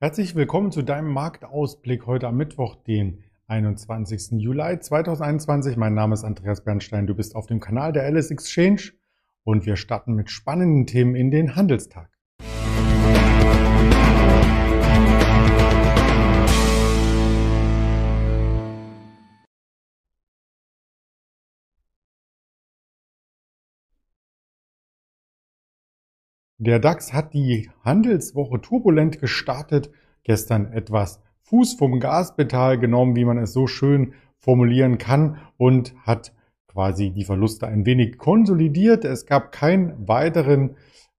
Herzlich willkommen zu deinem Marktausblick heute am Mittwoch, den 21. Juli 2021. Mein Name ist Andreas Bernstein. Du bist auf dem Kanal der Alice Exchange und wir starten mit spannenden Themen in den Handelstag. Der DAX hat die Handelswoche turbulent gestartet, gestern etwas Fuß vom Gaspedal genommen, wie man es so schön formulieren kann, und hat quasi die Verluste ein wenig konsolidiert. Es gab keinen weiteren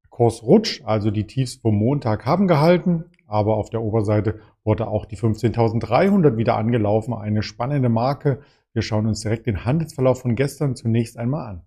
Kursrutsch, also die Tiefs vom Montag haben gehalten, aber auf der Oberseite wurde auch die 15.300 wieder angelaufen, eine spannende Marke. Wir schauen uns direkt den Handelsverlauf von gestern zunächst einmal an.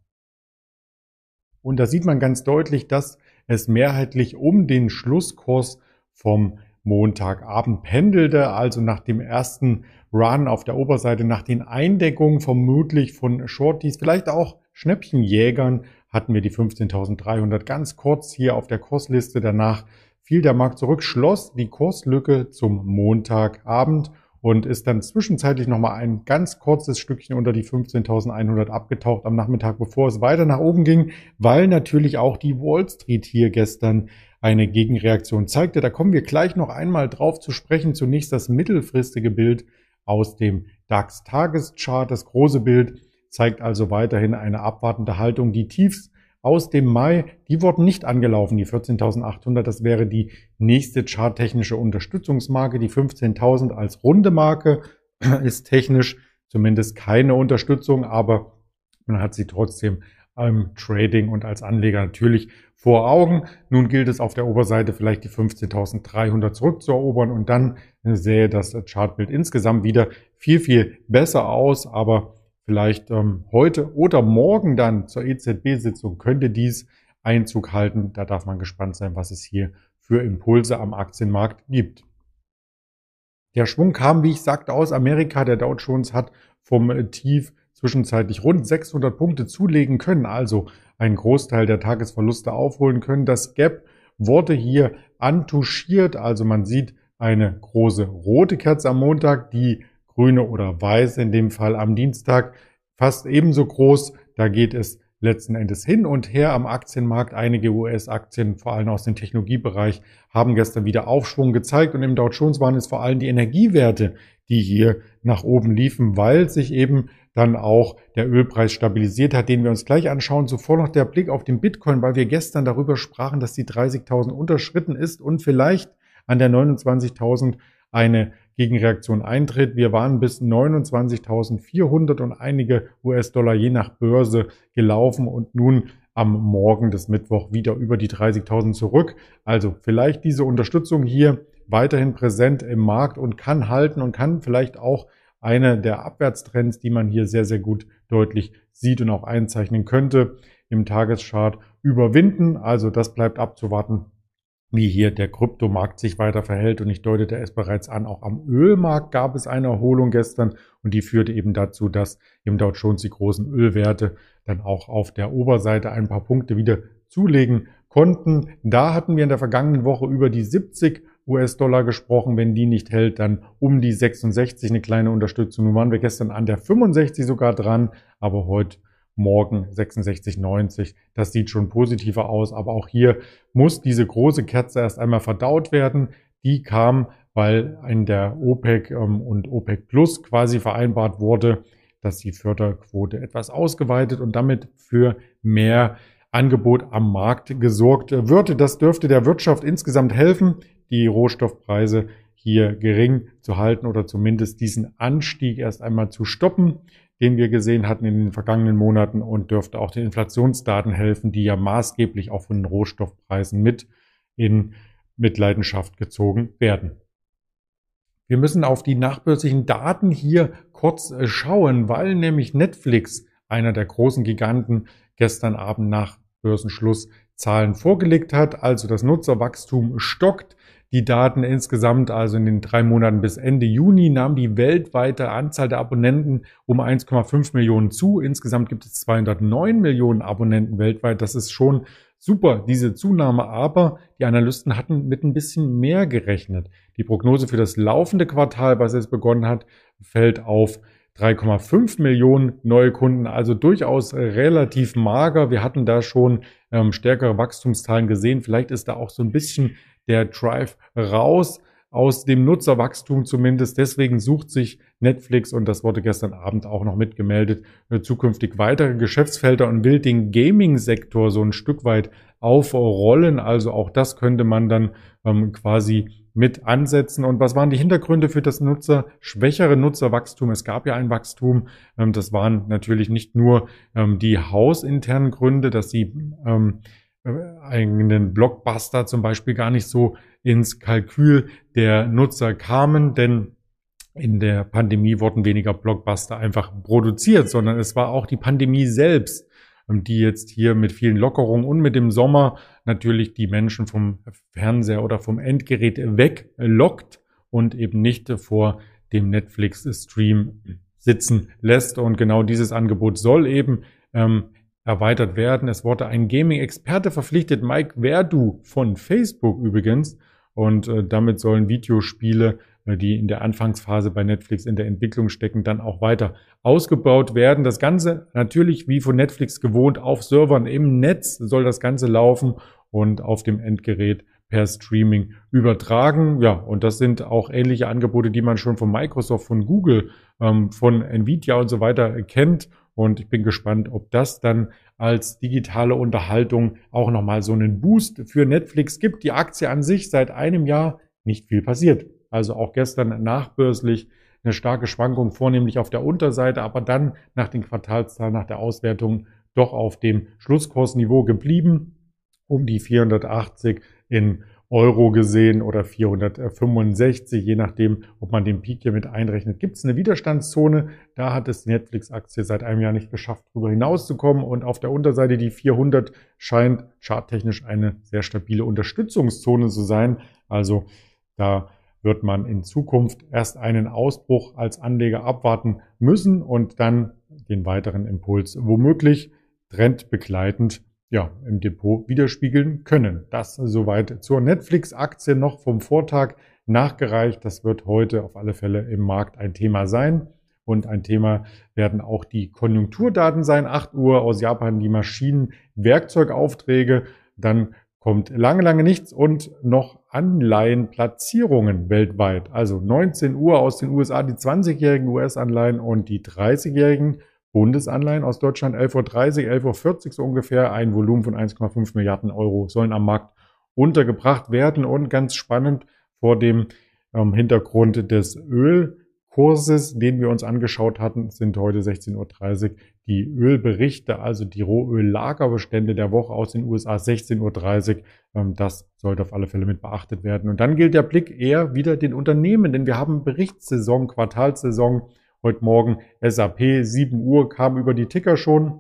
Und da sieht man ganz deutlich, dass es mehrheitlich um den Schlusskurs vom Montagabend pendelte, also nach dem ersten Run auf der Oberseite, nach den Eindeckungen vermutlich von Shorties, vielleicht auch Schnäppchenjägern, hatten wir die 15.300 ganz kurz hier auf der Kursliste. Danach fiel der Markt zurück, schloss die Kurslücke zum Montagabend und ist dann zwischenzeitlich nochmal ein ganz kurzes Stückchen unter die 15.100 abgetaucht am Nachmittag, bevor es weiter nach oben ging, weil natürlich auch die Wall Street hier gestern eine Gegenreaktion zeigte. Da kommen wir gleich noch einmal drauf zu sprechen. Zunächst das mittelfristige Bild aus dem DAX-Tageschart. Das große Bild zeigt also weiterhin eine abwartende Haltung. Die Tiefs aus dem Mai, die wurden nicht angelaufen, die 14.800. Das wäre die nächste charttechnische Unterstützungsmarke. Die 15.000 als runde Marke ist technisch zumindest keine Unterstützung, aber man hat sie trotzdem im Trading und als Anleger natürlich vor Augen. Nun gilt es auf der Oberseite vielleicht die 15.300 zurückzuerobern und dann sähe das Chartbild insgesamt wieder viel, viel besser aus, aber vielleicht ähm, heute oder morgen dann zur EZB-Sitzung könnte dies Einzug halten. Da darf man gespannt sein, was es hier für Impulse am Aktienmarkt gibt. Der Schwung kam, wie ich sagte, aus Amerika. Der Dow Jones hat vom Tief zwischenzeitlich rund 600 Punkte zulegen können, also einen Großteil der Tagesverluste aufholen können. Das Gap wurde hier antuschiert, also man sieht eine große rote Kerze am Montag, die grüne oder weiß in dem Fall am Dienstag fast ebenso groß. Da geht es letzten Endes hin und her am Aktienmarkt. Einige US-Aktien, vor allem aus dem Technologiebereich, haben gestern wieder Aufschwung gezeigt und im Dow Jones waren es vor allem die Energiewerte, die hier nach oben liefen, weil sich eben dann auch der Ölpreis stabilisiert hat, den wir uns gleich anschauen. Zuvor noch der Blick auf den Bitcoin, weil wir gestern darüber sprachen, dass die 30.000 unterschritten ist und vielleicht an der 29.000 eine Gegenreaktion eintritt. Wir waren bis 29.400 und einige US-Dollar je nach Börse gelaufen und nun am Morgen des Mittwoch wieder über die 30.000 zurück. Also vielleicht diese Unterstützung hier weiterhin präsent im Markt und kann halten und kann vielleicht auch eine der Abwärtstrends, die man hier sehr, sehr gut deutlich sieht und auch einzeichnen könnte, im Tageschart überwinden. Also das bleibt abzuwarten, wie hier der Kryptomarkt sich weiter verhält. Und ich deutete es bereits an, auch am Ölmarkt gab es eine Erholung gestern und die führte eben dazu, dass im Dow Jones die großen Ölwerte dann auch auf der Oberseite ein paar Punkte wieder zulegen konnten. Da hatten wir in der vergangenen Woche über die 70 US-Dollar gesprochen. Wenn die nicht hält, dann um die 66 eine kleine Unterstützung. Nun waren wir gestern an der 65 sogar dran, aber heute morgen 66,90. Das sieht schon positiver aus, aber auch hier muss diese große Kerze erst einmal verdaut werden. Die kam, weil in der OPEC ähm, und OPEC Plus quasi vereinbart wurde, dass die Förderquote etwas ausgeweitet und damit für mehr Angebot am Markt gesorgt wird. Das dürfte der Wirtschaft insgesamt helfen, die Rohstoffpreise hier gering zu halten oder zumindest diesen Anstieg erst einmal zu stoppen den wir gesehen hatten in den vergangenen Monaten und dürfte auch den Inflationsdaten helfen, die ja maßgeblich auch von den Rohstoffpreisen mit in Mitleidenschaft gezogen werden. Wir müssen auf die nachbörslichen Daten hier kurz äh, schauen, weil nämlich Netflix, einer der großen Giganten, gestern Abend nach Börsenschluss Zahlen vorgelegt hat. Also das Nutzerwachstum stockt. Die Daten insgesamt, also in den drei Monaten bis Ende Juni, nahm die weltweite Anzahl der Abonnenten um 1,5 Millionen zu. Insgesamt gibt es 209 Millionen Abonnenten weltweit. Das ist schon super, diese Zunahme, aber die Analysten hatten mit ein bisschen mehr gerechnet. Die Prognose für das laufende Quartal, was jetzt begonnen hat, fällt auf 3,5 Millionen neue Kunden, also durchaus relativ mager. Wir hatten da schon ähm, stärkere Wachstumszahlen gesehen. Vielleicht ist da auch so ein bisschen der Drive raus aus dem Nutzerwachstum zumindest. Deswegen sucht sich Netflix, und das wurde gestern Abend auch noch mitgemeldet, äh, zukünftig weitere Geschäftsfelder und will den Gaming-Sektor so ein Stück weit aufrollen. Also auch das könnte man dann ähm, quasi mit ansetzen. Und was waren die Hintergründe für das Nutzer, schwächere Nutzerwachstum? Es gab ja ein Wachstum. Ähm, das waren natürlich nicht nur ähm, die hausinternen Gründe, dass sie äh, einen Blockbuster zum Beispiel gar nicht so ins Kalkül der Nutzer kamen, denn in der Pandemie wurden weniger Blockbuster einfach produziert, sondern es war auch die Pandemie selbst, ähm, die jetzt hier mit vielen Lockerungen und mit dem Sommer natürlich die Menschen vom Fernseher oder vom Endgerät weglockt und eben nicht vor dem Netflix-Stream sitzen lässt. Und genau dieses Angebot soll eben ähm, erweitert werden. Es wurde ein Gaming-Experte verpflichtet, Mike Verdu von Facebook übrigens. Und äh, damit sollen Videospiele äh, die in der Anfangsphase bei Netflix in der Entwicklung stecken, dann auch weiter ausgebaut werden. Das Ganze natürlich wie von Netflix gewohnt auf Servern im Netz soll das Ganze laufen und auf dem Endgerät per Streaming übertragen. Ja, und das sind auch ähnliche Angebote, die man schon von Microsoft, von Google, ähm, von Nvidia und so weiter kennt. Und ich bin gespannt, ob das dann als digitale Unterhaltung auch nochmal so einen Boost für Netflix gibt. Die Aktie an sich seit einem Jahr nicht viel passiert. Also auch gestern nachbörslich eine starke Schwankung, vornehmlich auf der Unterseite, aber dann nach den Quartalszahlen, nach der Auswertung doch auf dem Schlusskursniveau geblieben, um die 480 in Euro gesehen oder 465, je nachdem, ob man den Peak hier mit einrechnet. Gibt es eine Widerstandszone? Da hat es die Netflix-Aktie seit einem Jahr nicht geschafft, darüber hinauszukommen. Und auf der Unterseite die 400 scheint charttechnisch eine sehr stabile Unterstützungszone zu sein. Also da wird man in Zukunft erst einen Ausbruch als Anleger abwarten müssen und dann den weiteren Impuls womöglich trendbegleitend ja, im Depot widerspiegeln können. Das soweit zur Netflix-Aktie noch vom Vortag nachgereicht. Das wird heute auf alle Fälle im Markt ein Thema sein. Und ein Thema werden auch die Konjunkturdaten sein. 8 Uhr aus Japan die Maschinenwerkzeugaufträge. Dann kommt lange, lange nichts und noch Anleihenplatzierungen weltweit. Also 19 Uhr aus den USA die 20-jährigen US-Anleihen und die 30-jährigen Bundesanleihen aus Deutschland 11.30 Uhr, 11.40 Uhr so ungefähr. Ein Volumen von 1,5 Milliarden Euro sollen am Markt untergebracht werden. Und ganz spannend vor dem ähm, Hintergrund des Öl Kurses, den wir uns angeschaut hatten, sind heute 16.30 Uhr die Ölberichte, also die Rohöllagerbestände der Woche aus den USA 16.30 Uhr. Ähm, das sollte auf alle Fälle mit beachtet werden. Und dann gilt der Blick eher wieder den Unternehmen, denn wir haben Berichtssaison, Quartalssaison. Heute Morgen SAP 7 Uhr kam über die Ticker schon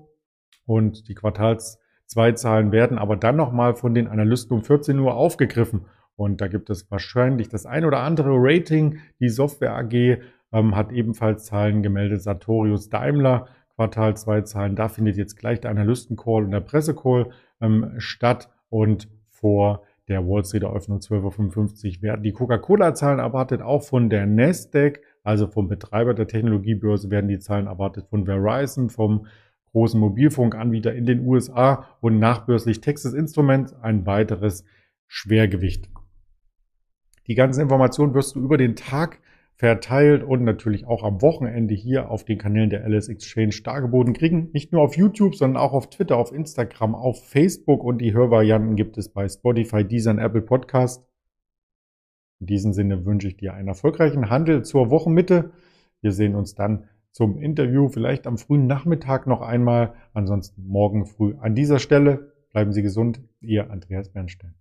und die Quartals zwei Zahlen werden aber dann nochmal von den Analysten um 14 Uhr aufgegriffen. Und da gibt es wahrscheinlich das ein oder andere Rating. Die Software AG ähm, hat ebenfalls Zahlen gemeldet. Sartorius Daimler, Quartal 2 Zahlen. Da findet jetzt gleich der Analystencall und der Pressecall ähm, statt. Und vor der Wall Street Eröffnung 12.55 Uhr werden die Coca-Cola-Zahlen erwartet, auch von der Nasdaq, also vom Betreiber der Technologiebörse werden die Zahlen erwartet von Verizon, vom großen Mobilfunkanbieter in den USA und nachbörslich Texas Instruments, ein weiteres Schwergewicht. Die ganzen Informationen wirst du über den Tag verteilt und natürlich auch am Wochenende hier auf den Kanälen der LS Exchange dargeboten kriegen. Nicht nur auf YouTube, sondern auch auf Twitter, auf Instagram, auf Facebook und die Hörvarianten gibt es bei Spotify, Deezer und Apple Podcast. In diesem Sinne wünsche ich dir einen erfolgreichen Handel zur Wochenmitte. Wir sehen uns dann zum Interview, vielleicht am frühen Nachmittag noch einmal, ansonsten morgen früh an dieser Stelle. Bleiben Sie gesund, Ihr Andreas Bernstein.